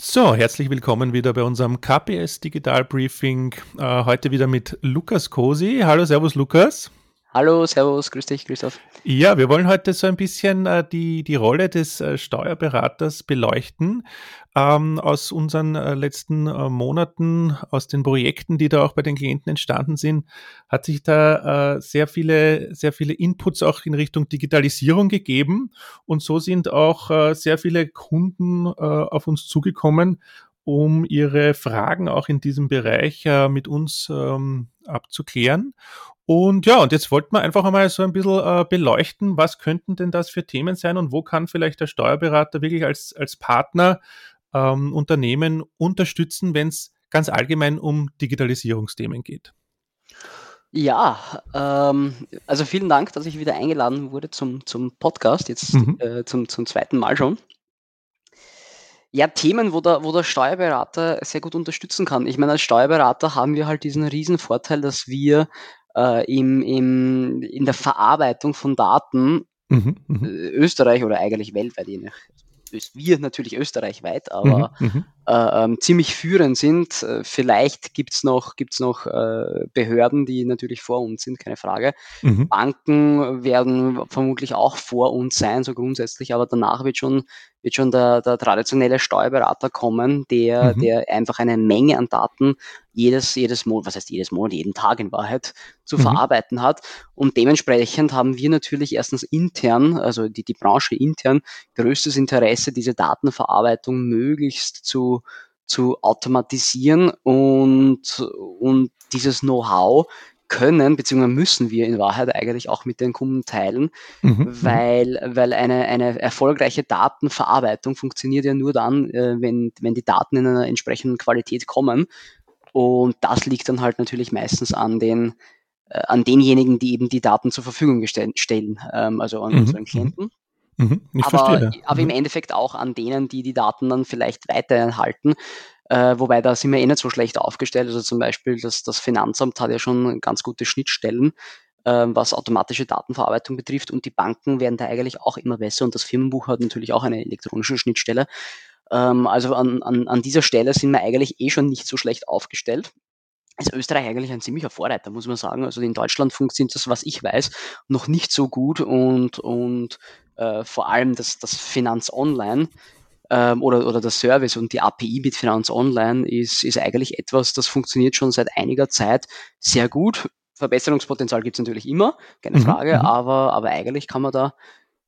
So, herzlich willkommen wieder bei unserem KPS Digital Briefing. Äh, heute wieder mit Lukas Kosi. Hallo, Servus Lukas. Hallo, Servus, grüß dich, Christoph. Ja, wir wollen heute so ein bisschen äh, die, die Rolle des äh, Steuerberaters beleuchten. Ähm, aus unseren äh, letzten äh, Monaten, aus den Projekten, die da auch bei den Klienten entstanden sind, hat sich da äh, sehr viele, sehr viele Inputs auch in Richtung Digitalisierung gegeben. Und so sind auch äh, sehr viele Kunden auf uns zugekommen um ihre Fragen auch in diesem Bereich äh, mit uns ähm, abzuklären. Und ja, und jetzt wollten wir einfach einmal so ein bisschen äh, beleuchten, was könnten denn das für Themen sein und wo kann vielleicht der Steuerberater wirklich als, als Partner ähm, Unternehmen unterstützen, wenn es ganz allgemein um Digitalisierungsthemen geht. Ja, ähm, also vielen Dank, dass ich wieder eingeladen wurde zum, zum Podcast, jetzt mhm. äh, zum, zum zweiten Mal schon. Ja, Themen, wo der, wo der Steuerberater sehr gut unterstützen kann. Ich meine, als Steuerberater haben wir halt diesen riesen Vorteil, dass wir äh, im, im, in der Verarbeitung von Daten mhm, mhm. Äh, Österreich oder eigentlich weltweit, je nach, wir natürlich österreichweit, aber mhm, mhm, ähm, ziemlich führend sind. Äh, vielleicht gibt's noch, gibt's noch äh, Behörden, die natürlich vor uns sind, keine Frage. Mhm. Banken werden vermutlich auch vor uns sein, so grundsätzlich, aber danach wird schon, wird schon der, der traditionelle Steuerberater kommen, der, mhm. der einfach eine Menge an Daten jedes, jedes Monat, was heißt jedes Monat, jeden Tag in Wahrheit zu mhm. verarbeiten hat. Und dementsprechend haben wir natürlich erstens intern, also die, die Branche intern, größtes Interesse, diese Datenverarbeitung möglichst zu zu, automatisieren und, und dieses Know-how können, beziehungsweise müssen wir in Wahrheit eigentlich auch mit den Kunden teilen, mhm, mhm. weil, weil eine, eine erfolgreiche Datenverarbeitung funktioniert ja nur dann, äh, wenn, wenn die Daten in einer entsprechenden Qualität kommen. Und das liegt dann halt natürlich meistens an den, äh, an denjenigen, die eben die Daten zur Verfügung stellen, ähm, also an mhm, unseren mhm. Klienten. Mhm, ich aber, verstehe. aber im mhm. Endeffekt auch an denen, die die Daten dann vielleicht weiterhalten. Äh, wobei da sind wir eh nicht so schlecht aufgestellt. Also zum Beispiel das, das Finanzamt hat ja schon ganz gute Schnittstellen, äh, was automatische Datenverarbeitung betrifft. Und die Banken werden da eigentlich auch immer besser. Und das Firmenbuch hat natürlich auch eine elektronische Schnittstelle. Ähm, also an, an, an dieser Stelle sind wir eigentlich eh schon nicht so schlecht aufgestellt ist Österreich eigentlich ein ziemlicher Vorreiter, muss man sagen. Also in Deutschland funktioniert das, was ich weiß, noch nicht so gut und, und äh, vor allem das, das Finanz Online ähm, oder, oder das Service und die API mit Finanz Online ist, ist eigentlich etwas, das funktioniert schon seit einiger Zeit sehr gut. Verbesserungspotenzial gibt es natürlich immer, keine mhm, Frage, mhm. aber, aber eigentlich kann man da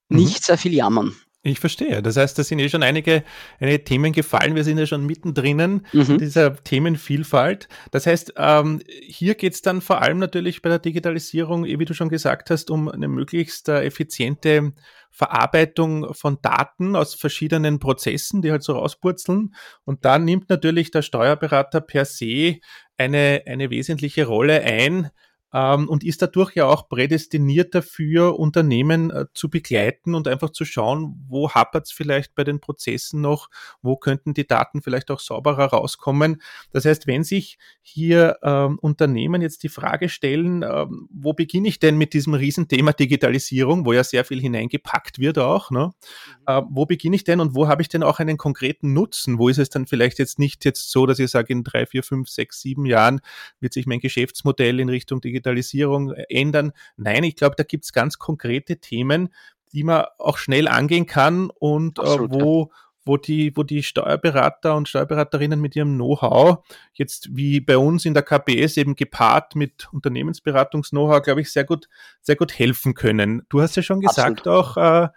mhm. nicht sehr viel jammern. Ich verstehe. Das heißt, da sind eh schon einige, einige Themen gefallen. Wir sind ja schon mittendrin mhm. dieser Themenvielfalt. Das heißt, ähm, hier geht es dann vor allem natürlich bei der Digitalisierung, eh wie du schon gesagt hast, um eine möglichst äh, effiziente Verarbeitung von Daten aus verschiedenen Prozessen, die halt so rauspurzeln. Und da nimmt natürlich der Steuerberater per se eine, eine wesentliche Rolle ein, ähm, und ist dadurch ja auch prädestiniert dafür, Unternehmen äh, zu begleiten und einfach zu schauen, wo hapert es vielleicht bei den Prozessen noch, wo könnten die Daten vielleicht auch sauberer rauskommen. Das heißt, wenn sich hier ähm, Unternehmen jetzt die Frage stellen, ähm, wo beginne ich denn mit diesem Riesenthema Digitalisierung, wo ja sehr viel hineingepackt wird auch, ne? Mhm. Äh, wo beginne ich denn und wo habe ich denn auch einen konkreten Nutzen? Wo ist es dann vielleicht jetzt nicht jetzt so, dass ich sage, in drei, vier, fünf, sechs, sieben Jahren wird sich mein Geschäftsmodell in Richtung Digitalisierung Digitalisierung ändern. Nein, ich glaube, da gibt es ganz konkrete Themen, die man auch schnell angehen kann und äh, Absolut, äh, wo, wo, die, wo die Steuerberater und Steuerberaterinnen mit ihrem Know-how, jetzt wie bei uns in der KPS eben gepaart mit Unternehmensberatungs-Know-how, glaube ich, sehr gut, sehr gut helfen können. Du hast ja schon gesagt Absolut. auch, äh,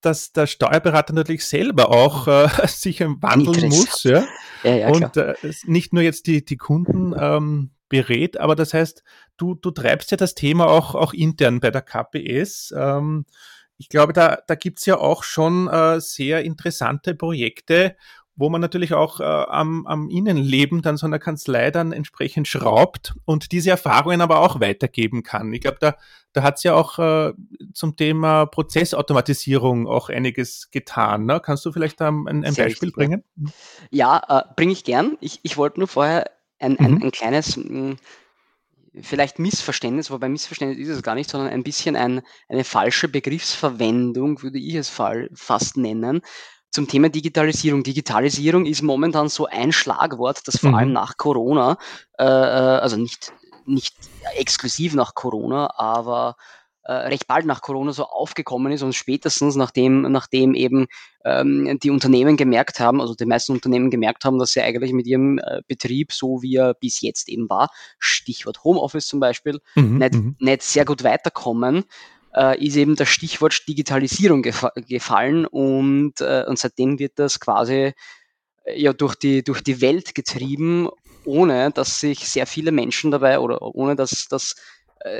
dass der Steuerberater natürlich selber auch äh, sich wandeln muss. Ja? Ja, ja, und äh, nicht nur jetzt die, die Kunden ähm, berät, aber das heißt, du, du treibst ja das Thema auch, auch intern bei der KPS. Ähm, ich glaube, da, da gibt's ja auch schon äh, sehr interessante Projekte, wo man natürlich auch äh, am, am Innenleben dann so einer Kanzlei dann entsprechend schraubt und diese Erfahrungen aber auch weitergeben kann. Ich glaube, da, da hat's ja auch äh, zum Thema Prozessautomatisierung auch einiges getan. Ne? Kannst du vielleicht ähm, ein, ein Beispiel richtig, bringen? Ja, ja äh, bringe ich gern. Ich, ich wollte nur vorher ein, ein, mhm. ein kleines hm, vielleicht Missverständnis, wobei Missverständnis ist es gar nicht, sondern ein bisschen ein, eine falsche Begriffsverwendung, würde ich es fast nennen. zum Thema Digitalisierung. Digitalisierung ist momentan so ein Schlagwort, das vor mhm. allem nach Corona, äh, äh, also nicht, nicht exklusiv nach Corona, aber äh, recht bald nach Corona so aufgekommen ist und spätestens nachdem, nachdem eben ähm, die Unternehmen gemerkt haben, also die meisten Unternehmen gemerkt haben, dass sie eigentlich mit ihrem äh, Betrieb, so wie er bis jetzt eben war, Stichwort Homeoffice zum Beispiel, mhm, nicht, mhm. nicht sehr gut weiterkommen, äh, ist eben das Stichwort Digitalisierung gefa gefallen und, äh, und seitdem wird das quasi äh, ja durch die, durch die Welt getrieben, ohne dass sich sehr viele Menschen dabei oder ohne dass, dass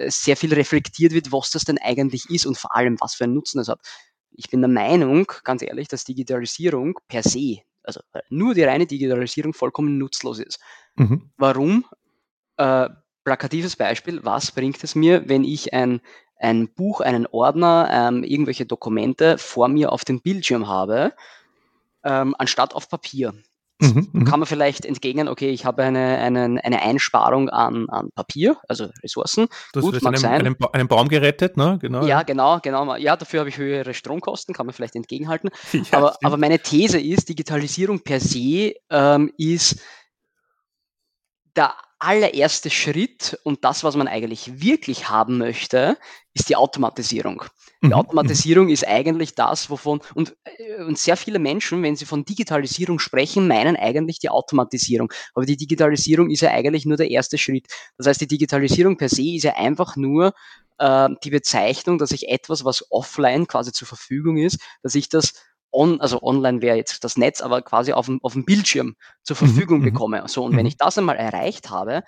sehr viel reflektiert wird, was das denn eigentlich ist und vor allem, was für einen Nutzen es hat. Ich bin der Meinung, ganz ehrlich, dass Digitalisierung per se, also äh, nur die reine Digitalisierung vollkommen nutzlos ist. Mhm. Warum? Äh, plakatives Beispiel, was bringt es mir, wenn ich ein, ein Buch, einen Ordner, ähm, irgendwelche Dokumente vor mir auf dem Bildschirm habe, ähm, anstatt auf Papier? Mhm, mhm, kann man vielleicht entgegnen, okay, ich habe eine, eine, eine Einsparung an, an Papier, also Ressourcen. Das Gut, mag einem, sein. Einen, einen Baum gerettet, ne? Genau. Ja, genau, genau. Ja, dafür habe ich höhere Stromkosten, kann man vielleicht entgegenhalten. Ja, aber, aber meine These ist, Digitalisierung per se ähm, ist der allererste Schritt und das, was man eigentlich wirklich haben möchte, ist die Automatisierung. Die mhm. Automatisierung ist eigentlich das, wovon, und, äh, und sehr viele Menschen, wenn sie von Digitalisierung sprechen, meinen eigentlich die Automatisierung. Aber die Digitalisierung ist ja eigentlich nur der erste Schritt. Das heißt, die Digitalisierung per se ist ja einfach nur äh, die Bezeichnung, dass ich etwas, was offline quasi zur Verfügung ist, dass ich das on, also online wäre jetzt das Netz, aber quasi auf dem, auf dem Bildschirm zur mhm, Verfügung mhm, bekomme. So, und wenn ich das einmal erreicht habe,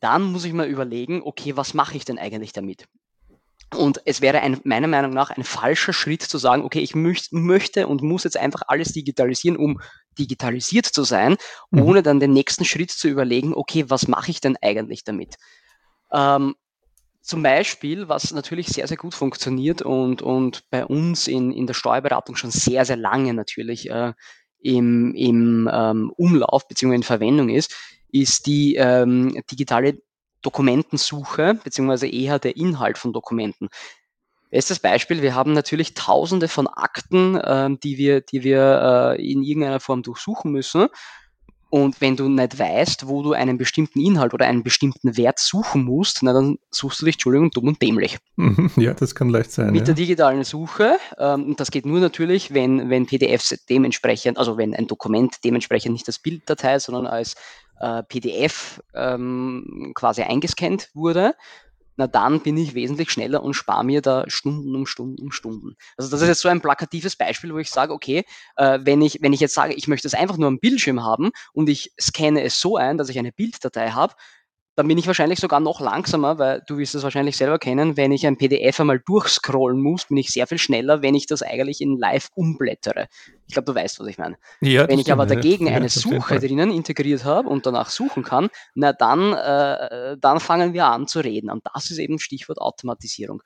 dann muss ich mal überlegen, okay, was mache ich denn eigentlich damit? Und es wäre ein, meiner Meinung nach ein falscher Schritt zu sagen, okay, ich möcht, möchte und muss jetzt einfach alles digitalisieren, um digitalisiert zu sein, mhm. ohne dann den nächsten Schritt zu überlegen, okay, was mache ich denn eigentlich damit? Ähm, zum Beispiel, was natürlich sehr, sehr gut funktioniert und, und bei uns in, in der Steuerberatung schon sehr, sehr lange natürlich äh, im, im ähm, Umlauf bzw. in Verwendung ist, ist die ähm, digitale Dokumentensuche beziehungsweise eher der Inhalt von Dokumenten. Bestes Beispiel, wir haben natürlich tausende von Akten, äh, die wir, die wir äh, in irgendeiner Form durchsuchen müssen. Und wenn du nicht weißt, wo du einen bestimmten Inhalt oder einen bestimmten Wert suchen musst, na, dann suchst du dich, Entschuldigung, dumm und dämlich. Mhm, ja, das kann leicht sein. Mit ja. der digitalen Suche, ähm, das geht nur natürlich, wenn, wenn PDFs dementsprechend, also wenn ein Dokument dementsprechend nicht als Bilddatei, sondern als äh, PDF ähm, quasi eingescannt wurde, na dann bin ich wesentlich schneller und spare mir da Stunden um Stunden um Stunden. Also das ist jetzt so ein plakatives Beispiel, wo ich sage, okay, äh, wenn, ich, wenn ich jetzt sage, ich möchte es einfach nur am Bildschirm haben und ich scanne es so ein, dass ich eine Bilddatei habe, dann bin ich wahrscheinlich sogar noch langsamer, weil du wirst es wahrscheinlich selber kennen, wenn ich ein PDF einmal durchscrollen muss, bin ich sehr viel schneller, wenn ich das eigentlich in live umblättere. Ich glaube, du weißt, was ich meine. Ja, wenn ich aber dagegen ja, eine Suche drinnen integriert habe und danach suchen kann, na dann, äh, dann fangen wir an zu reden. Und das ist eben Stichwort Automatisierung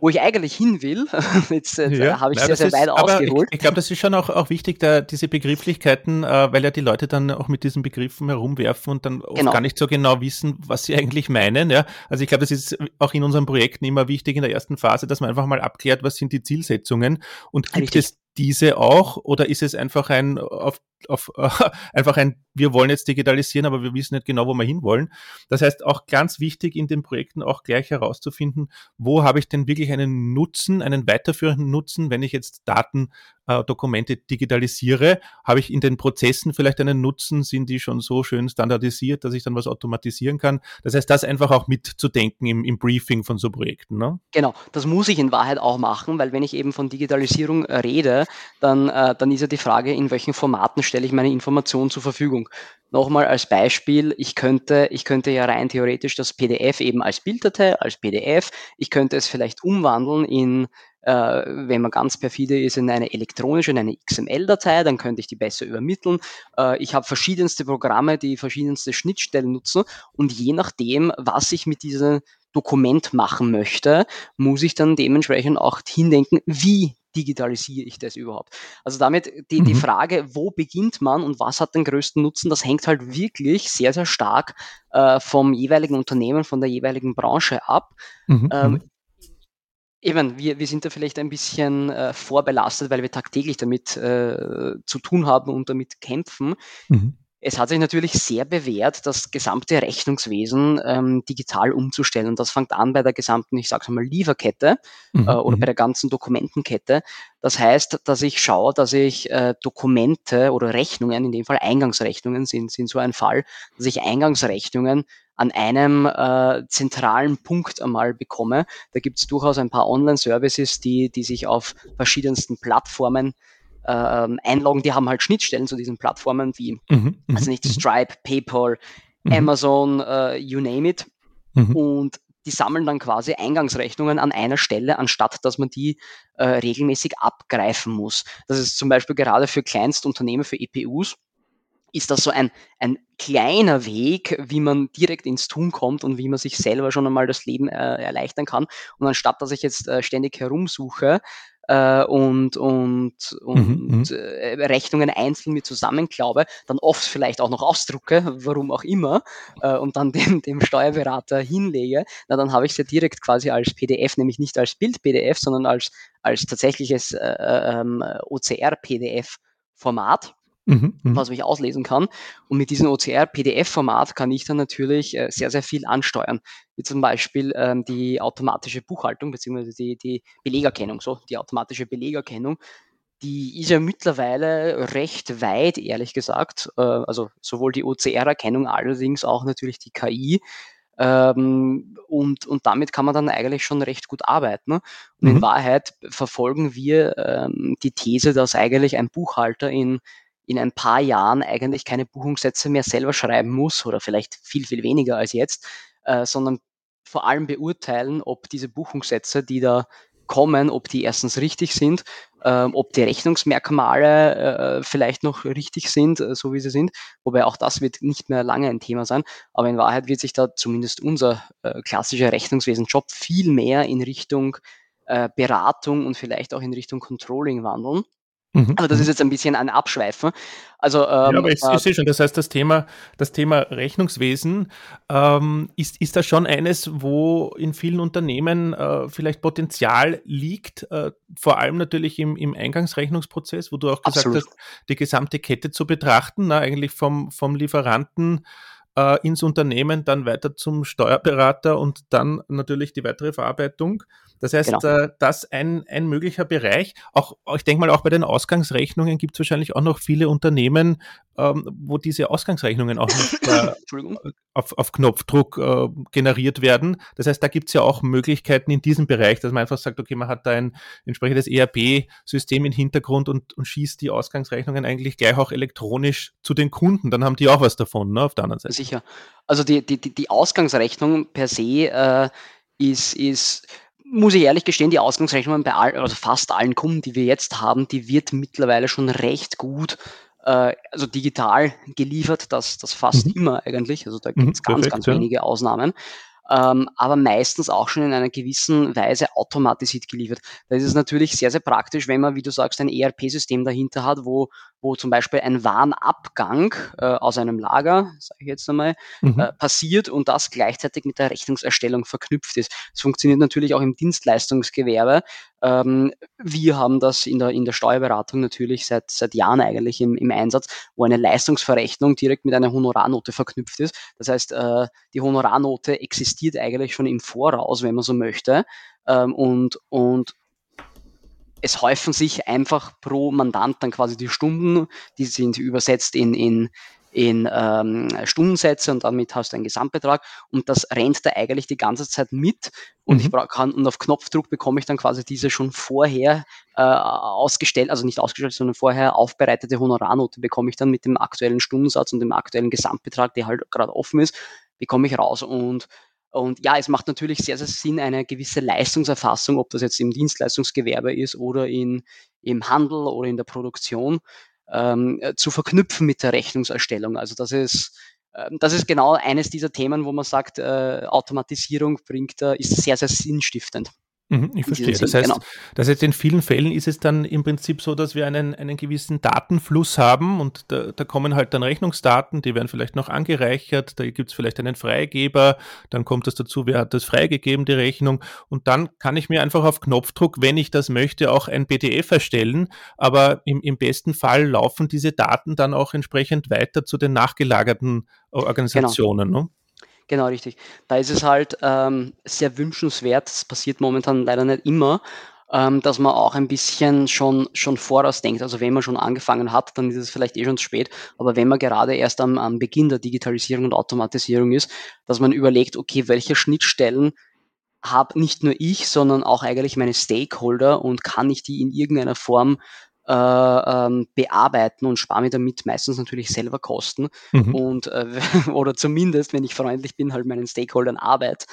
wo ich eigentlich hin will. Jetzt, jetzt ja, habe ich sehr, sehr weit ausgeholt. Ich, ich glaube, das ist schon auch, auch wichtig, da diese Begrifflichkeiten, äh, weil ja die Leute dann auch mit diesen Begriffen herumwerfen und dann genau. gar nicht so genau wissen, was sie eigentlich meinen. Ja? Also ich glaube, das ist auch in unseren Projekten immer wichtig in der ersten Phase, dass man einfach mal abklärt, was sind die Zielsetzungen und gibt Richtig. es diese auch oder ist es einfach ein auf, auf einfach ein wir wollen jetzt digitalisieren, aber wir wissen nicht genau, wo wir hinwollen. Das heißt auch ganz wichtig in den Projekten auch gleich herauszufinden, wo habe ich denn wirklich einen Nutzen, einen weiterführenden Nutzen, wenn ich jetzt Daten äh, Dokumente digitalisiere, habe ich in den Prozessen vielleicht einen Nutzen, sind die schon so schön standardisiert, dass ich dann was automatisieren kann. Das heißt, das einfach auch mitzudenken im, im Briefing von so Projekten. Ne? Genau, das muss ich in Wahrheit auch machen, weil wenn ich eben von Digitalisierung rede, dann, äh, dann ist ja die Frage, in welchen Formaten stelle ich meine Informationen zur Verfügung. Nochmal als Beispiel, ich könnte, ich könnte ja rein theoretisch das PDF eben als Bilddatei, als PDF, ich könnte es vielleicht umwandeln in äh, wenn man ganz perfide ist, in eine elektronische, in eine XML-Datei, dann könnte ich die besser übermitteln. Äh, ich habe verschiedenste Programme, die verschiedenste Schnittstellen nutzen und je nachdem, was ich mit diesem Dokument machen möchte, muss ich dann dementsprechend auch hindenken, wie digitalisiere ich das überhaupt? Also damit die, die mhm. Frage, wo beginnt man und was hat den größten Nutzen, das hängt halt wirklich sehr, sehr stark äh, vom jeweiligen Unternehmen, von der jeweiligen Branche ab. Mhm. Ähm, mhm eben, wir, wir sind da vielleicht ein bisschen äh, vorbelastet, weil wir tagtäglich damit äh, zu tun haben und damit kämpfen. Mhm. Es hat sich natürlich sehr bewährt, das gesamte Rechnungswesen ähm, digital umzustellen. Und das fängt an bei der gesamten, ich sage mal, Lieferkette mhm. äh, oder mhm. bei der ganzen Dokumentenkette. Das heißt, dass ich schaue, dass ich äh, Dokumente oder Rechnungen, in dem Fall Eingangsrechnungen sind, sind so ein Fall, dass ich Eingangsrechnungen an einem äh, zentralen Punkt einmal bekomme. Da gibt es durchaus ein paar Online-Services, die, die sich auf verschiedensten Plattformen ähm, einloggen. Die haben halt Schnittstellen zu diesen Plattformen wie, mhm, also nicht mhm. Stripe, PayPal, mhm. Amazon, äh, you name it. Mhm. Und die sammeln dann quasi Eingangsrechnungen an einer Stelle, anstatt dass man die äh, regelmäßig abgreifen muss. Das ist zum Beispiel gerade für Kleinstunternehmen, für EPUs, ist das so ein, ein kleiner Weg, wie man direkt ins Tun kommt und wie man sich selber schon einmal das Leben äh, erleichtern kann. Und anstatt dass ich jetzt äh, ständig herumsuche, äh, und, und, und mhm, mhm. äh, Rechnungen einzeln mir zusammenklaube, dann oft vielleicht auch noch ausdrucke, warum auch immer, äh, und dann dem, dem Steuerberater hinlege, na, dann habe ich es ja direkt quasi als PDF, nämlich nicht als Bild-PDF, sondern als, als tatsächliches äh, äh ähm, OCR-PDF-Format mhm, mhm, was ich auslesen kann. Und mit diesem OCR-PDF-Format kann ich dann natürlich äh, sehr, sehr viel ansteuern. Wie zum Beispiel ähm, die automatische Buchhaltung beziehungsweise die, die Belegerkennung, so die automatische Belegerkennung. Die ist ja mittlerweile recht weit, ehrlich gesagt. Äh, also sowohl die OCR-Erkennung, allerdings auch natürlich die KI. Ähm, und, und damit kann man dann eigentlich schon recht gut arbeiten. Und mhm. in Wahrheit verfolgen wir ähm, die These, dass eigentlich ein Buchhalter in in ein paar Jahren eigentlich keine Buchungssätze mehr selber schreiben muss oder vielleicht viel, viel weniger als jetzt, äh, sondern vor allem beurteilen, ob diese Buchungssätze, die da kommen, ob die erstens richtig sind, ähm, ob die Rechnungsmerkmale äh, vielleicht noch richtig sind, äh, so wie sie sind. Wobei auch das wird nicht mehr lange ein Thema sein. Aber in Wahrheit wird sich da zumindest unser äh, klassischer Rechnungswesen-Job viel mehr in Richtung äh, Beratung und vielleicht auch in Richtung Controlling wandeln. Mhm. Aber das ist mhm. jetzt ein bisschen ein Abschweifen. Also, ähm, ja, aber ich, ich sehe schon, das heißt, das Thema, das Thema Rechnungswesen ähm, ist, ist da schon eines, wo in vielen Unternehmen äh, vielleicht Potenzial liegt, äh, vor allem natürlich im, im Eingangsrechnungsprozess, wo du auch gesagt Absolut. hast, die gesamte Kette zu betrachten, na, eigentlich vom, vom Lieferanten äh, ins Unternehmen, dann weiter zum Steuerberater und dann natürlich die weitere Verarbeitung. Das heißt, genau. äh, das ein, ein möglicher Bereich. Auch, ich denke mal, auch bei den Ausgangsrechnungen gibt es wahrscheinlich auch noch viele Unternehmen, ähm, wo diese Ausgangsrechnungen auch nicht äh, auf, auf Knopfdruck äh, generiert werden. Das heißt, da gibt es ja auch Möglichkeiten in diesem Bereich, dass man einfach sagt, okay, man hat da ein entsprechendes ERP-System im Hintergrund und, und schießt die Ausgangsrechnungen eigentlich gleich auch elektronisch zu den Kunden. Dann haben die auch was davon, ne, auf der anderen Seite. Sicher. Also die, die, die Ausgangsrechnung per se äh, ist, ist muss ich ehrlich gestehen, die Ausgangsrechnungen bei all, also fast allen Kunden, die wir jetzt haben, die wird mittlerweile schon recht gut, äh, also digital geliefert, das, das fast mhm. immer eigentlich. Also da gibt es mhm, ganz, ganz ja. wenige Ausnahmen ähm, aber meistens auch schon in einer gewissen Weise automatisiert geliefert. Da ist es natürlich sehr, sehr praktisch, wenn man, wie du sagst, ein ERP-System dahinter hat, wo, wo zum Beispiel ein Warenabgang äh, aus einem Lager, sage ich jetzt einmal, mhm. äh, passiert und das gleichzeitig mit der Rechnungserstellung verknüpft ist. Das funktioniert natürlich auch im Dienstleistungsgewerbe. Ähm, wir haben das in der, in der Steuerberatung natürlich seit, seit Jahren eigentlich im, im Einsatz, wo eine Leistungsverrechnung direkt mit einer Honorarnote verknüpft ist. Das heißt, äh, die Honorarnote existiert eigentlich schon im Voraus, wenn man so möchte. Ähm, und, und es häufen sich einfach pro Mandant dann quasi die Stunden, die sind übersetzt in, in, in ähm, Stundensätze und damit hast du einen Gesamtbetrag und das rennt da eigentlich die ganze Zeit mit und mhm. ich kann und auf Knopfdruck bekomme ich dann quasi diese schon vorher äh, ausgestellt, also nicht ausgestellt, sondern vorher aufbereitete Honorarnote bekomme ich dann mit dem aktuellen Stundensatz und dem aktuellen Gesamtbetrag, der halt gerade offen ist, bekomme ich raus und und ja, es macht natürlich sehr, sehr Sinn, eine gewisse Leistungserfassung, ob das jetzt im Dienstleistungsgewerbe ist oder in, im Handel oder in der Produktion, ähm, äh, zu verknüpfen mit der Rechnungserstellung. Also das ist, äh, das ist genau eines dieser Themen, wo man sagt, äh, Automatisierung bringt, äh, ist sehr, sehr sinnstiftend. Mhm, ich verstehe. Das heißt, genau. das heißt, in vielen Fällen ist es dann im Prinzip so, dass wir einen, einen gewissen Datenfluss haben und da, da kommen halt dann Rechnungsdaten, die werden vielleicht noch angereichert, da gibt es vielleicht einen Freigeber, dann kommt es dazu, wer hat das freigegeben, die Rechnung und dann kann ich mir einfach auf Knopfdruck, wenn ich das möchte, auch ein PDF erstellen, aber im, im besten Fall laufen diese Daten dann auch entsprechend weiter zu den nachgelagerten. Organisationen. Genau. Ne? Genau, richtig. Da ist es halt ähm, sehr wünschenswert, das passiert momentan leider nicht immer, ähm, dass man auch ein bisschen schon, schon vorausdenkt. Also wenn man schon angefangen hat, dann ist es vielleicht eh schon zu spät, aber wenn man gerade erst am, am Beginn der Digitalisierung und Automatisierung ist, dass man überlegt, okay, welche Schnittstellen habe nicht nur ich, sondern auch eigentlich meine Stakeholder und kann ich die in irgendeiner Form ähm, bearbeiten und spare mir damit meistens natürlich selber Kosten mhm. und äh, oder zumindest, wenn ich freundlich bin, halt meinen Stakeholdern Arbeit.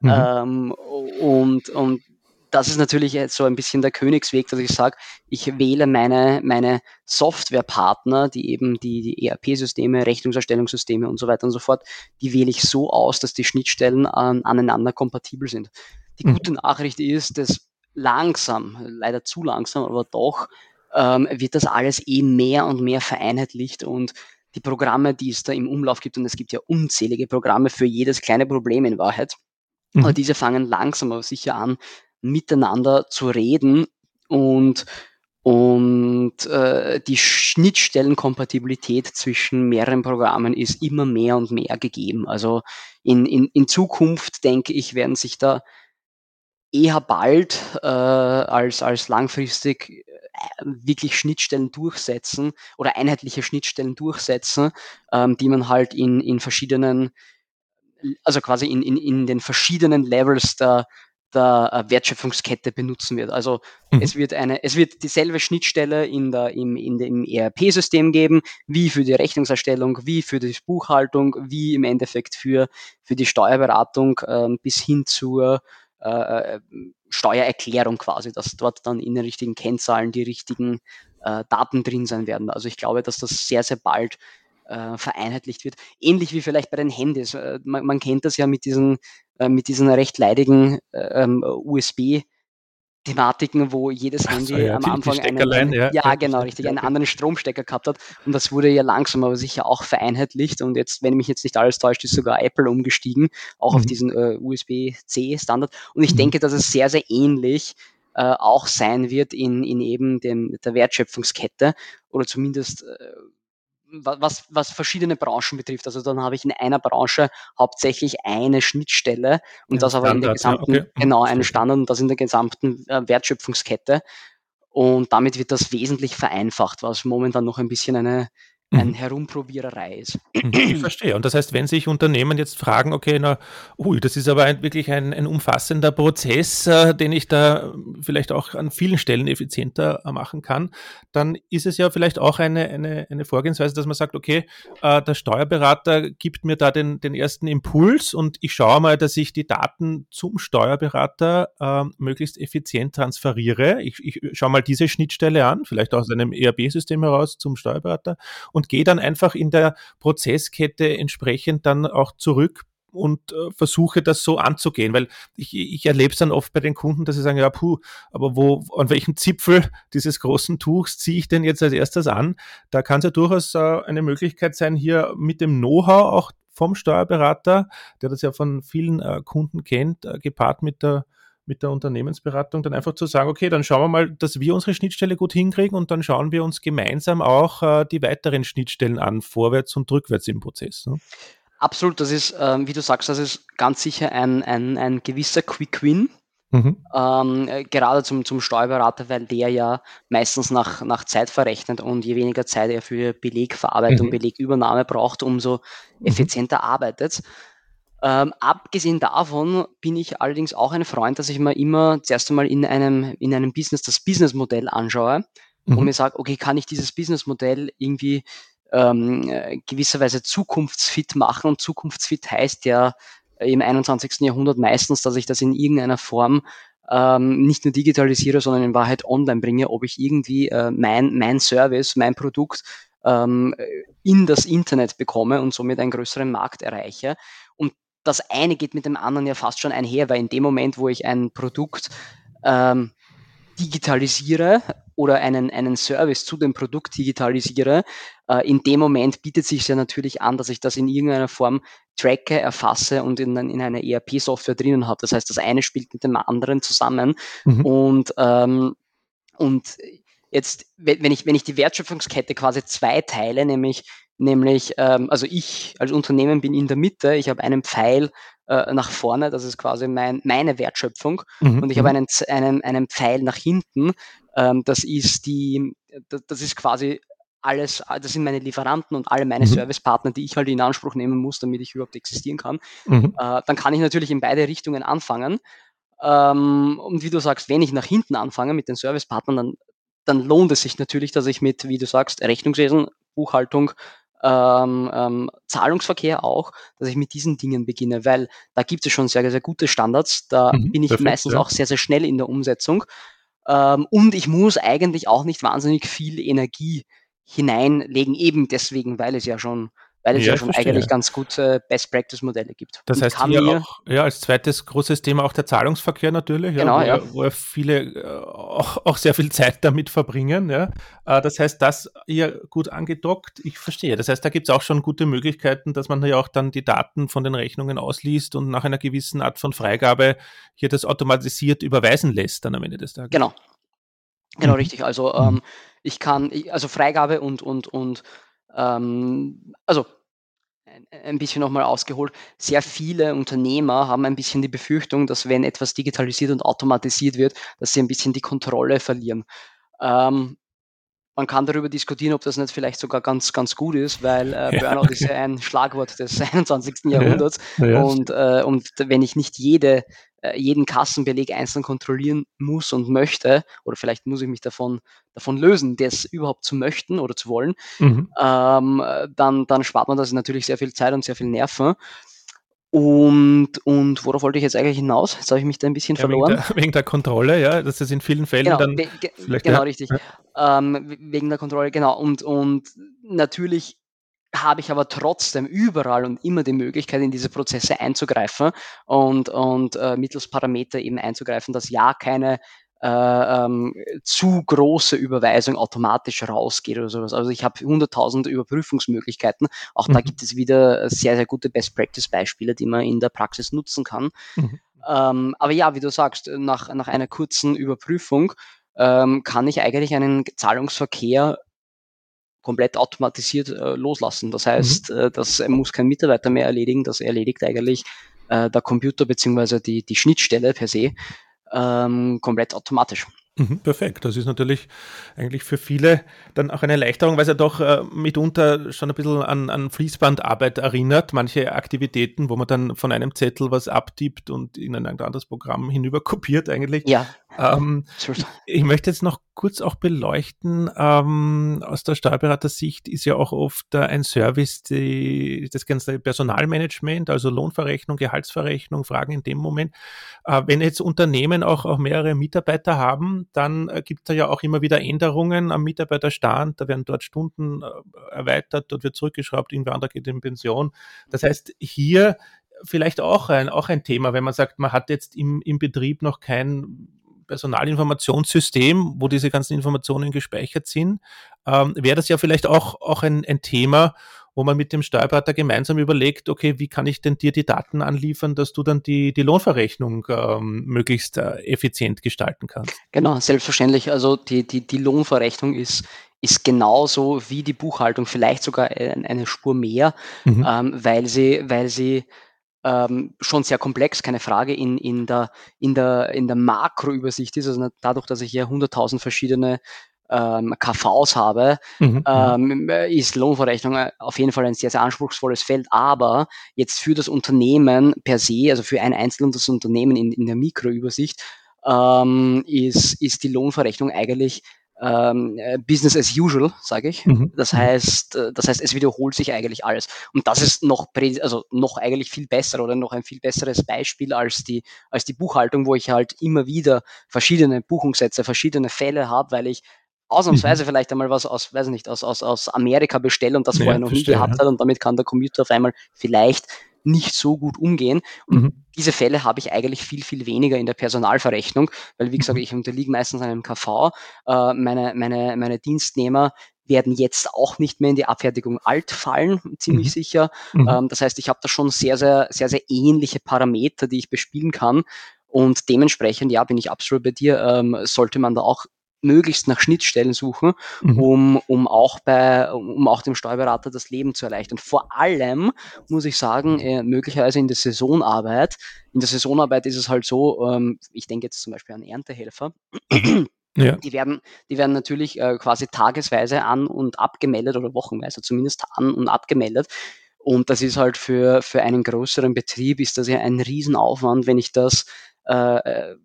Mhm. Ähm, und, und das ist natürlich so ein bisschen der Königsweg, dass ich sage, ich wähle meine, meine Softwarepartner, die eben die, die ERP-Systeme, Rechnungserstellungssysteme und so weiter und so fort, die wähle ich so aus, dass die Schnittstellen an, aneinander kompatibel sind. Die mhm. gute Nachricht ist, dass langsam, leider zu langsam, aber doch, ähm, wird das alles eh mehr und mehr vereinheitlicht und die Programme, die es da im Umlauf gibt, und es gibt ja unzählige Programme für jedes kleine Problem in Wahrheit, mhm. aber diese fangen langsam aber sicher an, miteinander zu reden und und äh, die Schnittstellenkompatibilität zwischen mehreren Programmen ist immer mehr und mehr gegeben. Also in, in, in Zukunft, denke ich, werden sich da eher bald äh, als, als langfristig wirklich Schnittstellen durchsetzen oder einheitliche Schnittstellen durchsetzen, ähm, die man halt in, in verschiedenen, also quasi in, in, in den verschiedenen Levels der, der äh, Wertschöpfungskette benutzen wird. Also mhm. es wird eine, es wird dieselbe Schnittstelle in der, im, in dem ERP-System geben, wie für die Rechnungserstellung, wie für die Buchhaltung, wie im Endeffekt für, für die Steuerberatung ähm, bis hin zur äh, äh Steuererklärung quasi, dass dort dann in den richtigen Kennzahlen die richtigen äh, Daten drin sein werden. Also ich glaube, dass das sehr, sehr bald äh, vereinheitlicht wird. Ähnlich wie vielleicht bei den Handys. Äh, man, man, kennt das ja mit diesen, äh, mit diesen recht leidigen äh, ähm, USB- Thematiken, wo jedes Handy so, ja, am Anfang einen, ja, ja, genau, richtig, einen anderen Stromstecker gehabt hat. Und das wurde ja langsam aber sicher auch vereinheitlicht. Und jetzt, wenn mich jetzt nicht alles täuscht, ist sogar Apple umgestiegen, auch mhm. auf diesen äh, USB-C-Standard. Und ich mhm. denke, dass es sehr, sehr ähnlich äh, auch sein wird in, in eben dem, der Wertschöpfungskette oder zumindest äh, was, was verschiedene Branchen betrifft. Also dann habe ich in einer Branche hauptsächlich eine Schnittstelle und das aber in der gesamten, ja, okay. genau, einen Standard und das in der gesamten äh, Wertschöpfungskette. Und damit wird das wesentlich vereinfacht, was momentan noch ein bisschen eine, ein mhm. Herumprobiererei ist. Mhm. Ich verstehe. Und das heißt, wenn sich Unternehmen jetzt fragen, okay, na, ui, das ist aber ein, wirklich ein, ein umfassender Prozess, äh, den ich da vielleicht auch an vielen Stellen effizienter machen kann, dann ist es ja vielleicht auch eine, eine, eine Vorgehensweise, dass man sagt, okay, äh, der Steuerberater gibt mir da den, den ersten Impuls und ich schaue mal, dass ich die Daten zum Steuerberater äh, möglichst effizient transferiere. Ich, ich schaue mal diese Schnittstelle an, vielleicht aus einem ERP-System heraus zum Steuerberater und gehe dann einfach in der Prozesskette entsprechend dann auch zurück und äh, versuche das so anzugehen, weil ich, ich erlebe es dann oft bei den Kunden, dass sie sagen, ja, puh, aber wo, an welchem Zipfel dieses großen Tuchs ziehe ich denn jetzt als erstes an? Da kann es ja durchaus äh, eine Möglichkeit sein, hier mit dem Know-how auch vom Steuerberater, der das ja von vielen äh, Kunden kennt, äh, gepaart mit der mit der Unternehmensberatung dann einfach zu sagen, okay, dann schauen wir mal, dass wir unsere Schnittstelle gut hinkriegen und dann schauen wir uns gemeinsam auch äh, die weiteren Schnittstellen an, vorwärts und rückwärts im Prozess. Ne? Absolut, das ist, ähm, wie du sagst, das ist ganz sicher ein, ein, ein gewisser Quick Win. Mhm. Ähm, äh, gerade zum, zum Steuerberater, weil der ja meistens nach, nach Zeit verrechnet und je weniger Zeit er für Belegverarbeitung, mhm. Belegübernahme braucht, umso mhm. effizienter arbeitet. Ähm, abgesehen davon bin ich allerdings auch ein Freund, dass ich mir immer zuerst einmal in einem, in einem Business das Businessmodell anschaue mhm. und mir sage, okay, kann ich dieses Businessmodell irgendwie ähm, gewisserweise zukunftsfit machen? Und zukunftsfit heißt ja im 21. Jahrhundert meistens, dass ich das in irgendeiner Form ähm, nicht nur digitalisiere, sondern in Wahrheit online bringe, ob ich irgendwie äh, mein, mein Service, mein Produkt ähm, in das Internet bekomme und somit einen größeren Markt erreiche. Und das eine geht mit dem anderen ja fast schon einher, weil in dem Moment, wo ich ein Produkt ähm, digitalisiere oder einen, einen Service zu dem Produkt digitalisiere, äh, in dem Moment bietet sich ja natürlich an, dass ich das in irgendeiner Form tracke, erfasse und in, in einer ERP-Software drinnen habe. Das heißt, das eine spielt mit dem anderen zusammen mhm. und, ähm, und jetzt, wenn ich, wenn ich die Wertschöpfungskette quasi zwei teile, nämlich, nämlich ähm, also ich als Unternehmen bin in der Mitte, ich habe einen Pfeil äh, nach vorne, das ist quasi mein, meine Wertschöpfung mhm. und ich habe mhm. einen, einen, einen Pfeil nach hinten, ähm, das ist die, das, das ist quasi alles, das sind meine Lieferanten und alle meine mhm. Servicepartner, die ich halt in Anspruch nehmen muss, damit ich überhaupt existieren kann. Mhm. Äh, dann kann ich natürlich in beide Richtungen anfangen. Ähm, und wie du sagst, wenn ich nach hinten anfange mit den Servicepartnern, dann, dann lohnt es sich natürlich, dass ich mit, wie du sagst, Rechnungswesen, Buchhaltung, ähm, ähm, Zahlungsverkehr auch, dass ich mit diesen Dingen beginne, weil da gibt es schon sehr, sehr gute Standards. Da mhm, bin ich perfekt, meistens ja. auch sehr, sehr schnell in der Umsetzung. Ähm, und ich muss eigentlich auch nicht wahnsinnig viel Energie hineinlegen, eben deswegen, weil es ja schon weil es ja, ja schon verstehe. eigentlich ganz gute Best-Practice-Modelle gibt. Das heißt hier auch, ja, als zweites großes Thema auch der Zahlungsverkehr natürlich, genau, ja, wo, ja. wo viele äh, auch, auch, sehr viel Zeit damit verbringen. Ja. Äh, das heißt, das hier gut angedockt, ich verstehe. Das heißt, da gibt es auch schon gute Möglichkeiten, dass man ja auch dann die Daten von den Rechnungen ausliest und nach einer gewissen Art von Freigabe hier das automatisiert überweisen lässt dann am Ende des Tages. Genau. Genau, mhm. richtig. Also mhm. ähm, ich kann, also Freigabe und, und, und ähm, also ein bisschen nochmal ausgeholt, sehr viele Unternehmer haben ein bisschen die Befürchtung, dass wenn etwas digitalisiert und automatisiert wird, dass sie ein bisschen die Kontrolle verlieren. Ähm, man kann darüber diskutieren, ob das nicht vielleicht sogar ganz, ganz gut ist, weil äh, Burnout ist ja ein Schlagwort des 21. Jahrhunderts. Ja, ja. Und, äh, und wenn ich nicht jede, jeden Kassenbeleg einzeln kontrollieren muss und möchte, oder vielleicht muss ich mich davon, davon lösen, das überhaupt zu möchten oder zu wollen, mhm. ähm, dann, dann spart man das natürlich sehr viel Zeit und sehr viel Nerven. Und, und worauf wollte ich jetzt eigentlich hinaus? Jetzt habe ich mich da ein bisschen ja, verloren. Wegen der, wegen der, Kontrolle, ja, dass das in vielen Fällen genau, dann. Ge genau, ja. richtig. Ja. Ähm, wegen der Kontrolle, genau. Und, und natürlich habe ich aber trotzdem überall und immer die Möglichkeit, in diese Prozesse einzugreifen und, und äh, mittels Parameter eben einzugreifen, dass ja keine äh, ähm, zu große Überweisung automatisch rausgeht oder sowas. Also ich habe 100.000 Überprüfungsmöglichkeiten. Auch mhm. da gibt es wieder sehr, sehr gute Best-Practice-Beispiele, die man in der Praxis nutzen kann. Mhm. Ähm, aber ja, wie du sagst, nach, nach einer kurzen Überprüfung ähm, kann ich eigentlich einen Zahlungsverkehr komplett automatisiert äh, loslassen. Das heißt, mhm. äh, das muss kein Mitarbeiter mehr erledigen, das erledigt eigentlich äh, der Computer beziehungsweise die, die Schnittstelle per se ähm, komplett automatisch. Mhm, perfekt. Das ist natürlich eigentlich für viele dann auch eine Erleichterung, weil es ja doch äh, mitunter schon ein bisschen an, an Fließbandarbeit erinnert. Manche Aktivitäten, wo man dann von einem Zettel was abtippt und in ein anderes Programm hinüber kopiert eigentlich. Ja. Ähm, ich möchte jetzt noch kurz auch beleuchten, ähm, aus der Steuerberatersicht ist ja auch oft äh, ein Service, die, das ganze Personalmanagement, also Lohnverrechnung, Gehaltsverrechnung, Fragen in dem Moment. Äh, wenn jetzt Unternehmen auch, auch mehrere Mitarbeiter haben, dann äh, gibt es da ja auch immer wieder Änderungen am Mitarbeiterstand, da werden dort Stunden äh, erweitert, dort wird zurückgeschraubt, irgendwer anderer geht in Pension. Das heißt, hier vielleicht auch ein, auch ein Thema, wenn man sagt, man hat jetzt im, im Betrieb noch kein Personalinformationssystem, wo diese ganzen Informationen gespeichert sind, ähm, wäre das ja vielleicht auch, auch ein, ein Thema, wo man mit dem Steuerberater gemeinsam überlegt, okay, wie kann ich denn dir die Daten anliefern, dass du dann die, die Lohnverrechnung ähm, möglichst äh, effizient gestalten kannst? Genau, selbstverständlich. Also die, die, die Lohnverrechnung ist, ist genauso wie die Buchhaltung, vielleicht sogar eine Spur mehr, mhm. ähm, weil sie, weil sie ähm, schon sehr komplex, keine Frage, in, in, der, in, der, in der Makroübersicht ist. Also dadurch, dass ich hier 100.000 verschiedene ähm, KVs habe, mhm, mhm. ähm, ist Lohnverrechnung auf jeden Fall ein sehr, sehr anspruchsvolles Feld. Aber jetzt für das Unternehmen per se, also für ein einzelnes Unternehmen in, in der Mikroübersicht, ähm, ist, ist die Lohnverrechnung eigentlich ähm, äh, Business as usual, sage ich. Mhm. Das mhm. heißt, äh, das heißt, es wiederholt sich eigentlich alles. Und das ist noch, also noch eigentlich viel besser oder noch ein viel besseres Beispiel als die, als die Buchhaltung, wo ich halt immer wieder verschiedene Buchungssätze, verschiedene Fälle habe, weil ich ausnahmsweise mhm. vielleicht einmal was aus, weiß nicht, aus, aus, aus Amerika bestelle und das ja, vorher noch verstehe, nie gehabt ja. hat und damit kann der Computer auf einmal vielleicht nicht so gut umgehen. Und mhm. diese Fälle habe ich eigentlich viel, viel weniger in der Personalverrechnung, weil wie gesagt, mhm. ich unterliege meistens einem KV. Äh, meine, meine, meine Dienstnehmer werden jetzt auch nicht mehr in die Abfertigung alt fallen, ziemlich mhm. sicher. Mhm. Ähm, das heißt, ich habe da schon sehr, sehr, sehr, sehr ähnliche Parameter, die ich bespielen kann. Und dementsprechend, ja, bin ich absolut bei dir, ähm, sollte man da auch möglichst nach Schnittstellen suchen, mhm. um, um, auch bei, um auch dem Steuerberater das Leben zu erleichtern. Vor allem muss ich sagen, äh, möglicherweise in der Saisonarbeit. In der Saisonarbeit ist es halt so, ähm, ich denke jetzt zum Beispiel an Erntehelfer. Ja. Die werden, die werden natürlich äh, quasi tagesweise an und abgemeldet oder wochenweise zumindest an und abgemeldet. Und das ist halt für, für einen größeren Betrieb ist das ja ein Riesenaufwand, wenn ich das äh, äh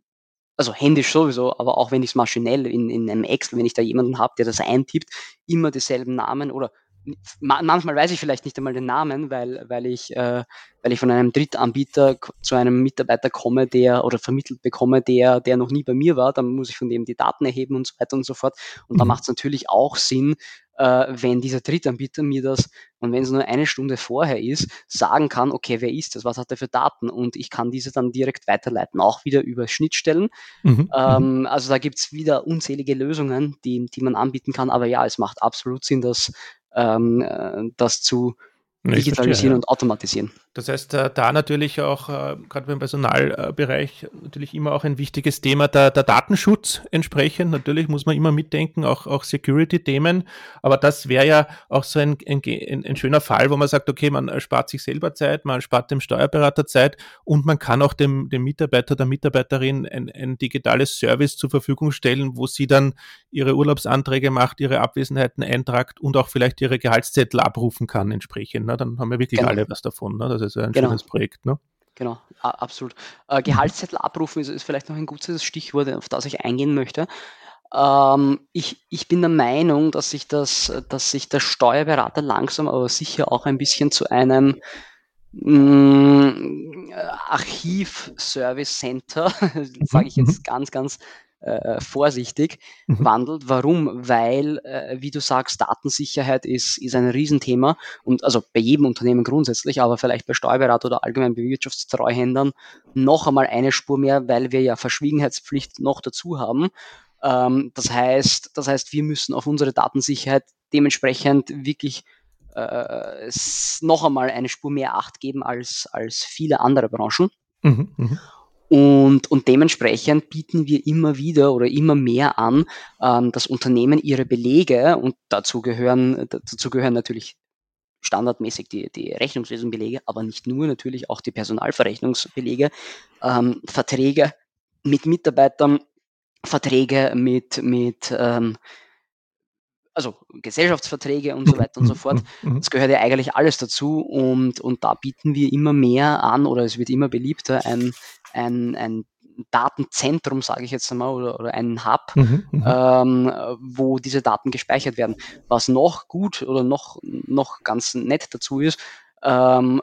also händisch sowieso, aber auch wenn ich es maschinell in, in einem Excel, wenn ich da jemanden habe, der das eintippt, immer dieselben Namen oder manchmal weiß ich vielleicht nicht einmal den Namen, weil, weil, ich, äh, weil ich von einem Drittanbieter zu einem Mitarbeiter komme, der oder vermittelt bekomme, der, der noch nie bei mir war, dann muss ich von dem die Daten erheben und so weiter und so fort. Und mhm. da macht es natürlich auch Sinn, wenn dieser Drittanbieter mir das, und wenn es nur eine Stunde vorher ist, sagen kann, okay, wer ist das, was hat er für Daten und ich kann diese dann direkt weiterleiten, auch wieder über Schnittstellen. Mhm. mhm. Ähm, also da gibt es wieder unzählige Lösungen, die, die man anbieten kann, aber ja, es macht absolut Sinn, das, ähm, äh, das zu digitalisieren verstehe, ja. und automatisieren. Das heißt, äh, da natürlich auch, äh, gerade beim Personalbereich, natürlich immer auch ein wichtiges Thema der, der Datenschutz entsprechend. Natürlich muss man immer mitdenken, auch, auch Security-Themen. Aber das wäre ja auch so ein, ein, ein, schöner Fall, wo man sagt, okay, man spart sich selber Zeit, man spart dem Steuerberater Zeit und man kann auch dem, dem Mitarbeiter, der Mitarbeiterin ein, ein digitales Service zur Verfügung stellen, wo sie dann ihre Urlaubsanträge macht, ihre Abwesenheiten eintragt und auch vielleicht ihre Gehaltszettel abrufen kann entsprechend. Ne? Dann haben wir wirklich genau. alle was davon. Ne? Das ist ein genau. schönes Projekt. Ne? Genau, absolut. Äh, Gehaltszettel abrufen ist, ist, vielleicht noch ein gutes Stichwort, auf das ich eingehen möchte. Ähm, ich, ich bin der Meinung, dass sich, das, dass sich der Steuerberater langsam aber sicher auch ein bisschen zu einem mm, Archiv-Service Center, sage ich jetzt mhm. ganz, ganz äh, vorsichtig mhm. wandelt. Warum? Weil, äh, wie du sagst, Datensicherheit ist, ist ein Riesenthema und also bei jedem Unternehmen grundsätzlich, aber vielleicht bei Steuerberater oder allgemein bei Wirtschaftstreuhändern noch einmal eine Spur mehr, weil wir ja Verschwiegenheitspflicht noch dazu haben. Ähm, das heißt, das heißt, wir müssen auf unsere Datensicherheit dementsprechend wirklich äh, noch einmal eine Spur mehr Acht geben als, als viele andere Branchen. Mhm, mh. Und, und dementsprechend bieten wir immer wieder oder immer mehr an, ähm, dass Unternehmen ihre Belege, und dazu gehören, dazu gehören natürlich standardmäßig die, die Rechnungswesenbelege, aber nicht nur, natürlich auch die Personalverrechnungsbelege, ähm, Verträge mit Mitarbeitern, Verträge mit, mit ähm, also Gesellschaftsverträge und so weiter und so fort. Mhm. Das gehört ja eigentlich alles dazu und, und da bieten wir immer mehr an oder es wird immer beliebter, ein, ein, ein Datenzentrum, sage ich jetzt einmal, oder, oder einen Hub, mhm, mhm, ähm, wo diese Daten gespeichert werden. Was noch gut oder noch, noch ganz nett dazu ist, ähm,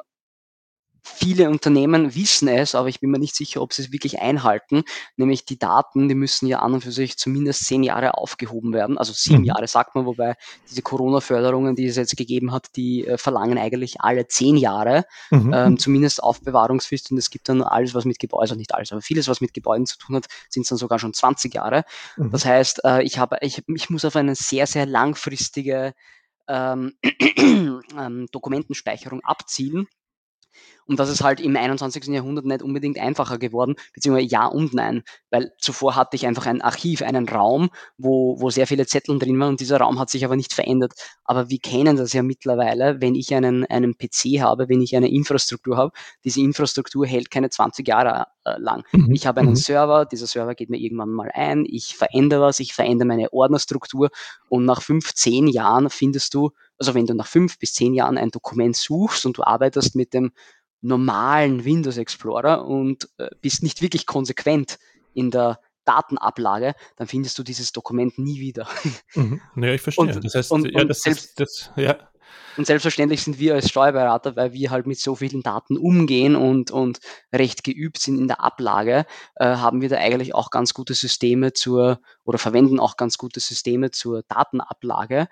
Viele Unternehmen wissen es, aber ich bin mir nicht sicher, ob sie es wirklich einhalten. Nämlich die Daten, die müssen ja an und für sich zumindest zehn Jahre aufgehoben werden. Also sieben mhm. Jahre sagt man, wobei diese Corona-Förderungen, die es jetzt gegeben hat, die äh, verlangen eigentlich alle zehn Jahre, mhm. ähm, zumindest Aufbewahrungsfrist. Und es gibt dann alles, was mit Gebäuden, also nicht alles, aber vieles, was mit Gebäuden zu tun hat, sind es dann sogar schon 20 Jahre. Mhm. Das heißt, äh, ich, habe, ich, ich muss auf eine sehr, sehr langfristige ähm, ähm, Dokumentenspeicherung abzielen. Und das ist halt im 21. Jahrhundert nicht unbedingt einfacher geworden, beziehungsweise ja und nein, weil zuvor hatte ich einfach ein Archiv, einen Raum, wo, wo sehr viele Zettel drin waren und dieser Raum hat sich aber nicht verändert. Aber wir kennen das ja mittlerweile, wenn ich einen, einen PC habe, wenn ich eine Infrastruktur habe, diese Infrastruktur hält keine 20 Jahre äh, lang. Mhm. Ich habe einen mhm. Server, dieser Server geht mir irgendwann mal ein, ich verändere was, ich verändere meine Ordnerstruktur und nach fünf, zehn Jahren findest du, also wenn du nach fünf bis zehn Jahren ein Dokument suchst und du arbeitest mit dem normalen Windows Explorer und äh, bist nicht wirklich konsequent in der Datenablage, dann findest du dieses Dokument nie wieder. Mhm. Ja, ich verstehe. Und, das heißt, und, ja, das selbst, das, ja. Und selbstverständlich sind wir als Steuerberater, weil wir halt mit so vielen Daten umgehen und, und recht geübt sind in der Ablage, äh, haben wir da eigentlich auch ganz gute Systeme zur, oder verwenden auch ganz gute Systeme zur Datenablage.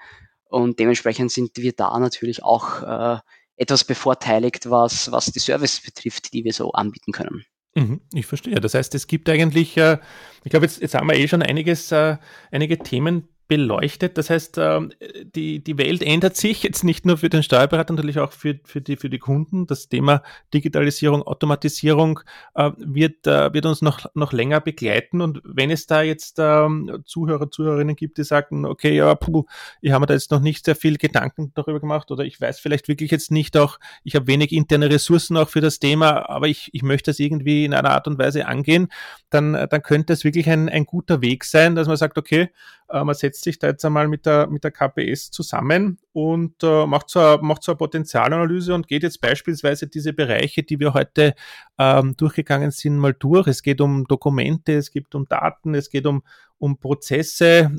Und dementsprechend sind wir da natürlich auch äh, etwas bevorteiligt, was, was die Services betrifft, die wir so anbieten können. Mhm, ich verstehe. Das heißt, es gibt eigentlich, äh, ich glaube, jetzt, jetzt haben wir eh schon einiges, äh, einige Themen beleuchtet. Das heißt, ähm, die, die Welt ändert sich jetzt nicht nur für den Steuerberater, natürlich auch für, für, die, für die Kunden. Das Thema Digitalisierung, Automatisierung äh, wird, äh, wird uns noch, noch länger begleiten. Und wenn es da jetzt ähm, Zuhörer, Zuhörerinnen gibt, die sagen, okay, ja, puh, ich habe mir da jetzt noch nicht sehr viel Gedanken darüber gemacht oder ich weiß vielleicht wirklich jetzt nicht auch, ich habe wenig interne Ressourcen auch für das Thema, aber ich, ich möchte das irgendwie in einer Art und Weise angehen, dann, dann könnte es wirklich ein, ein guter Weg sein, dass man sagt, okay, äh, man setzt sich da jetzt einmal mit der, mit der KPS zusammen und äh, macht, so eine, macht so eine Potenzialanalyse und geht jetzt beispielsweise diese Bereiche, die wir heute ähm, durchgegangen sind, mal durch. Es geht um Dokumente, es geht um Daten, es geht um, um Prozesse,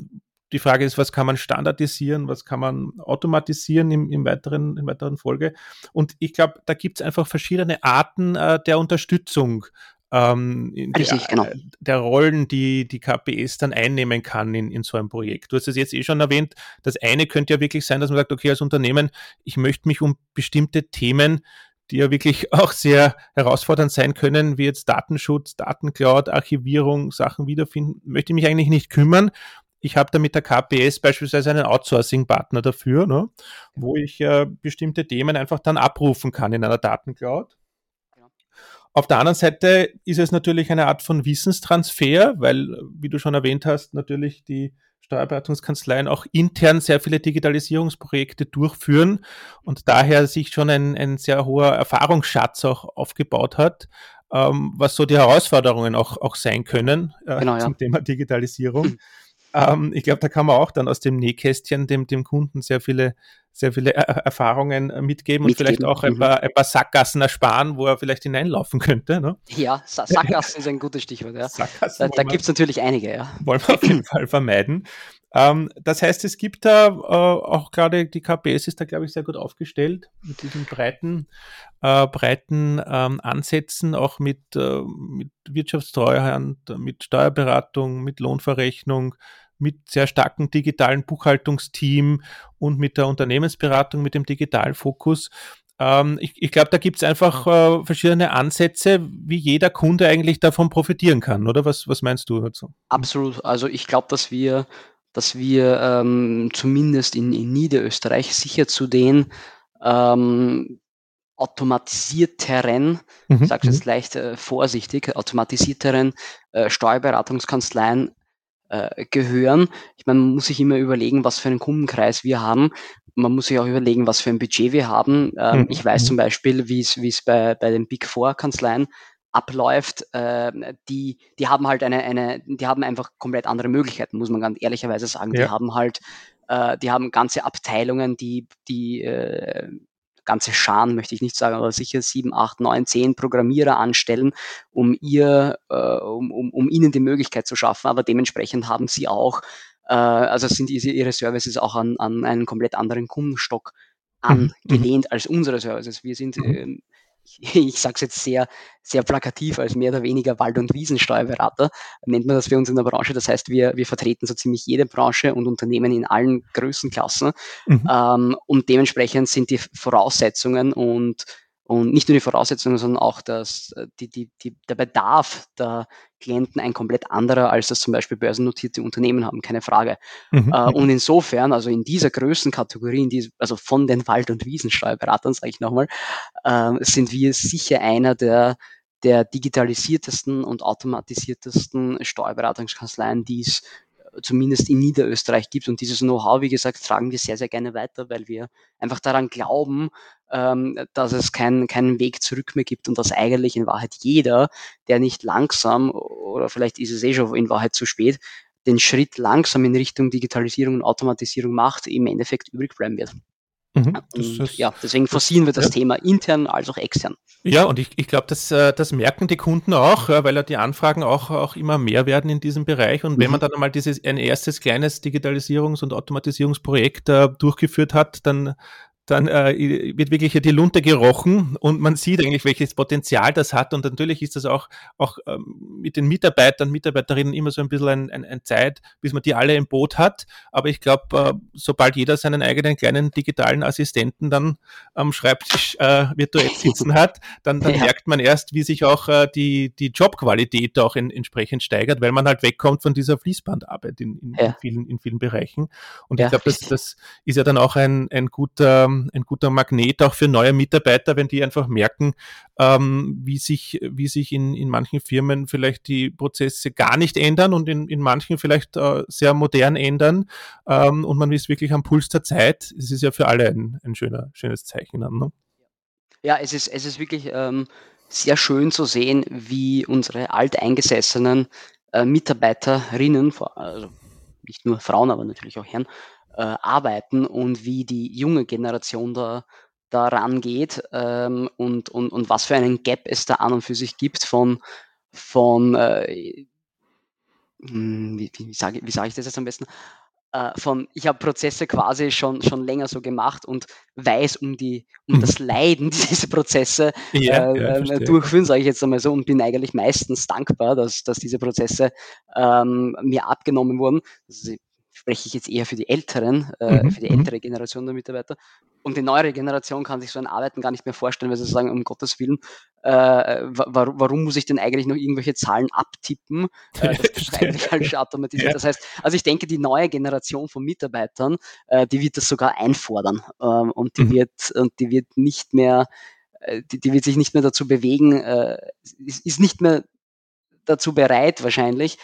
die Frage ist, was kann man standardisieren, was kann man automatisieren im, im weiteren, in weiteren Folge. Und ich glaube, da gibt es einfach verschiedene Arten äh, der Unterstützung ähm, Richtig, der, genau. der Rollen, die die KPS dann einnehmen kann in, in so einem Projekt. Du hast es jetzt eh schon erwähnt. Das eine könnte ja wirklich sein, dass man sagt, okay, als Unternehmen, ich möchte mich um bestimmte Themen die ja wirklich auch sehr herausfordernd sein können, wie jetzt Datenschutz, Datencloud, Archivierung, Sachen wiederfinden, möchte ich mich eigentlich nicht kümmern. Ich habe da mit der KPS beispielsweise einen Outsourcing-Partner dafür, ne, wo ich äh, bestimmte Themen einfach dann abrufen kann in einer Datencloud. Auf der anderen Seite ist es natürlich eine Art von Wissenstransfer, weil, wie du schon erwähnt hast, natürlich die Steuerberatungskanzleien auch intern sehr viele Digitalisierungsprojekte durchführen und daher sich schon ein, ein sehr hoher Erfahrungsschatz auch aufgebaut hat, ähm, was so die Herausforderungen auch, auch sein können äh, genau, zum ja. Thema Digitalisierung. Ähm, ich glaube, da kann man auch dann aus dem Nähkästchen dem, dem Kunden sehr viele, sehr viele er Erfahrungen äh, mitgeben, mitgeben, und vielleicht auch ein mhm. paar, ein paar Sackgassen ersparen, wo er vielleicht hineinlaufen könnte. Ne? Ja, Sa Sackgassen ist ein gutes Stichwort. Ja. Da, da gibt es natürlich einige. Ja. Wollen wir auf jeden Fall vermeiden. Ähm, das heißt, es gibt da äh, auch gerade die KPS ist da, glaube ich, sehr gut aufgestellt mit diesen breiten, äh, breiten ähm, Ansätzen, auch mit, äh, mit Wirtschaftstreuhand, mit Steuerberatung, mit Lohnverrechnung, mit sehr starkem digitalen Buchhaltungsteam und mit der Unternehmensberatung, mit dem Digitalfokus. Ähm, ich ich glaube, da gibt es einfach äh, verschiedene Ansätze, wie jeder Kunde eigentlich davon profitieren kann, oder? Was, was meinst du dazu? Absolut. Also ich glaube, dass wir dass wir ähm, zumindest in, in Niederösterreich sicher zu den ähm, automatisierteren, mhm. ich sage jetzt mhm. leicht äh, vorsichtig, automatisierteren äh, Steuerberatungskanzleien äh, gehören. Ich meine, man muss sich immer überlegen, was für einen Kundenkreis wir haben. Man muss sich auch überlegen, was für ein Budget wir haben. Ähm, mhm. Ich weiß zum Beispiel, wie es bei, bei den Big Four Kanzleien abläuft, äh, die, die haben halt eine, eine, die haben einfach komplett andere Möglichkeiten, muss man ganz ehrlicherweise sagen. Ja. Die haben halt, äh, die haben ganze Abteilungen, die, die äh, ganze Scharen, möchte ich nicht sagen, aber sicher sieben, acht, neun, zehn Programmierer anstellen, um ihr, äh, um, um, um ihnen die Möglichkeit zu schaffen. Aber dementsprechend haben sie auch, äh, also sind ihre Services auch an, an einen komplett anderen Kundenstock mhm. angelehnt mhm. als unsere Services. Wir sind äh, ich sage es jetzt sehr, sehr plakativ, als mehr oder weniger Wald- und Wiesensteuerberater, nennt man das für uns in der Branche. Das heißt, wir, wir vertreten so ziemlich jede Branche und Unternehmen in allen Größenklassen. Mhm. Ähm, und dementsprechend sind die Voraussetzungen und und nicht nur die Voraussetzungen, sondern auch das, äh, die, die, die, der Bedarf der Klienten ein komplett anderer, als das zum Beispiel börsennotierte Unternehmen haben, keine Frage. Mhm. Äh, und insofern, also in dieser Größenkategorie, in die, also von den Wald- und Wiesensteuerberatern, sage ich nochmal, äh, sind wir sicher einer der, der digitalisiertesten und automatisiertesten Steuerberatungskanzleien, die es zumindest in Niederösterreich gibt. Und dieses Know-how, wie gesagt, tragen wir sehr, sehr gerne weiter, weil wir einfach daran glauben, ähm, dass es keinen keinen Weg zurück mehr gibt und dass eigentlich in Wahrheit jeder, der nicht langsam oder vielleicht ist es eh schon in Wahrheit zu spät, den Schritt langsam in Richtung Digitalisierung und Automatisierung macht, im Endeffekt übrig bleiben wird. Mhm, und, ja, deswegen forcieren wir das ja. Thema intern als auch extern. Ja, und ich, ich glaube, das, äh, das merken die Kunden auch, weil ja die Anfragen auch, auch immer mehr werden in diesem Bereich. Und mhm. wenn man dann einmal dieses ein erstes kleines Digitalisierungs- und Automatisierungsprojekt äh, durchgeführt hat, dann dann äh, wird wirklich die Lunte gerochen und man sieht eigentlich, welches Potenzial das hat. Und natürlich ist das auch, auch ähm, mit den Mitarbeitern, Mitarbeiterinnen immer so ein bisschen ein, ein, ein Zeit, bis man die alle im Boot hat. Aber ich glaube, äh, sobald jeder seinen eigenen kleinen digitalen Assistenten dann am Schreibtisch äh, virtuell sitzen hat, dann, dann ja. merkt man erst, wie sich auch äh, die, die Jobqualität auch in, entsprechend steigert, weil man halt wegkommt von dieser Fließbandarbeit in, in, ja. in vielen, in vielen Bereichen. Und ja, ich glaube, das, das ist ja dann auch ein, ein, guter, ein guter Magnet auch für neue Mitarbeiter, wenn die einfach merken, ähm, wie sich, wie sich in, in manchen Firmen vielleicht die Prozesse gar nicht ändern und in, in manchen vielleicht äh, sehr modern ändern. Ähm, und man ist wirklich am Puls der Zeit. Es ist ja für alle ein, ein schöner, schönes Zeichen. Ne? Ja, es ist, es ist wirklich ähm, sehr schön zu sehen, wie unsere alteingesessenen äh, Mitarbeiterinnen, also nicht nur Frauen, aber natürlich auch Herren, äh, arbeiten und wie die junge Generation da daran geht ähm, und, und, und was für einen Gap es da an und für sich gibt von, von äh, hm, wie, wie sage wie sag ich das jetzt am besten? Äh, von, ich habe Prozesse quasi schon, schon länger so gemacht und weiß um, die, um mhm. das Leiden, die diese Prozesse ja, äh, ja, äh, durchführen, sage ich jetzt einmal so, und bin eigentlich meistens dankbar, dass, dass diese Prozesse ähm, mir abgenommen wurden. Also, spreche ich jetzt eher für die Älteren, äh, mhm. für die mhm. ältere Generation der Mitarbeiter. Und die neuere Generation kann sich so ein Arbeiten gar nicht mehr vorstellen, weil sie sagen, um Gottes Willen, äh, warum, warum, muss ich denn eigentlich noch irgendwelche Zahlen abtippen? Äh, das ist eigentlich falsch automatisiert. Ja. Das heißt, also ich denke, die neue Generation von Mitarbeitern, äh, die wird das sogar einfordern ähm, und die mhm. wird und die wird nicht mehr, äh, die, die, wird sich nicht mehr dazu bewegen, äh, ist, ist nicht mehr dazu bereit wahrscheinlich,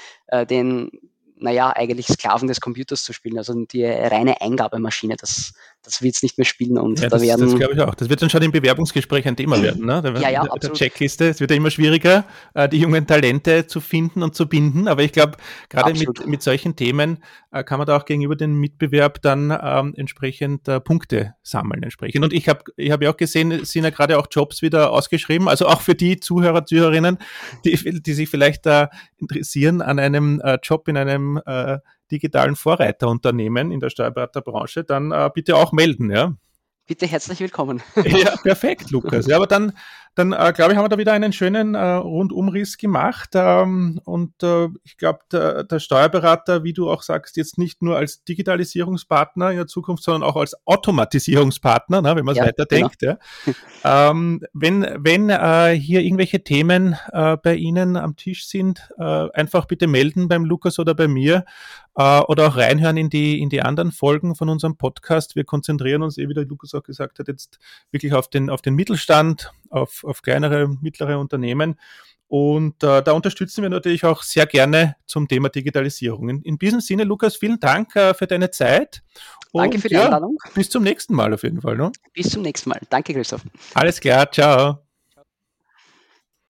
den naja, eigentlich Sklaven des Computers zu spielen. Also die reine Eingabemaschine, das, das wird es nicht mehr spielen. Und ja, da das, werden. Das glaube ich auch. Das wird dann schon im Bewerbungsgespräch ein Thema werden, ne? ja, ja, der, der Checkliste. Es wird ja immer schwieriger, äh, die jungen Talente zu finden und zu binden. Aber ich glaube, gerade mit, mit solchen Themen äh, kann man da auch gegenüber dem Mitbewerb dann ähm, entsprechend äh, Punkte sammeln entsprechend. Und ich habe ich hab ja auch gesehen, es sind ja gerade auch Jobs wieder ausgeschrieben. Also auch für die Zuhörer, Zuhörerinnen, die, die sich vielleicht da interessieren an einem äh, Job in einem äh, digitalen Vorreiterunternehmen in der Steuerberaterbranche, dann äh, bitte auch melden, ja. Bitte herzlich willkommen. ja, perfekt, Lukas. Ja, aber dann dann äh, glaube ich, haben wir da wieder einen schönen äh, Rundumriss gemacht. Ähm, und äh, ich glaube, der, der, Steuerberater, wie du auch sagst, jetzt nicht nur als Digitalisierungspartner in der Zukunft, sondern auch als Automatisierungspartner, ne, wenn man es ja, weiterdenkt. Genau. Ja. ähm, wenn wenn äh, hier irgendwelche Themen äh, bei Ihnen am Tisch sind, äh, einfach bitte melden beim Lukas oder bei mir äh, oder auch reinhören in die, in die anderen Folgen von unserem Podcast. Wir konzentrieren uns, eh wie der Lukas auch gesagt hat, jetzt wirklich auf den, auf den Mittelstand, auf, auf kleinere, mittlere Unternehmen. Und äh, da unterstützen wir natürlich auch sehr gerne zum Thema Digitalisierung. In, in diesem Sinne, Lukas, vielen Dank äh, für deine Zeit. Und, Danke für die ja, Einladung. Bis zum nächsten Mal auf jeden Fall. Ne? Bis zum nächsten Mal. Danke, Christoph. Alles klar, ciao.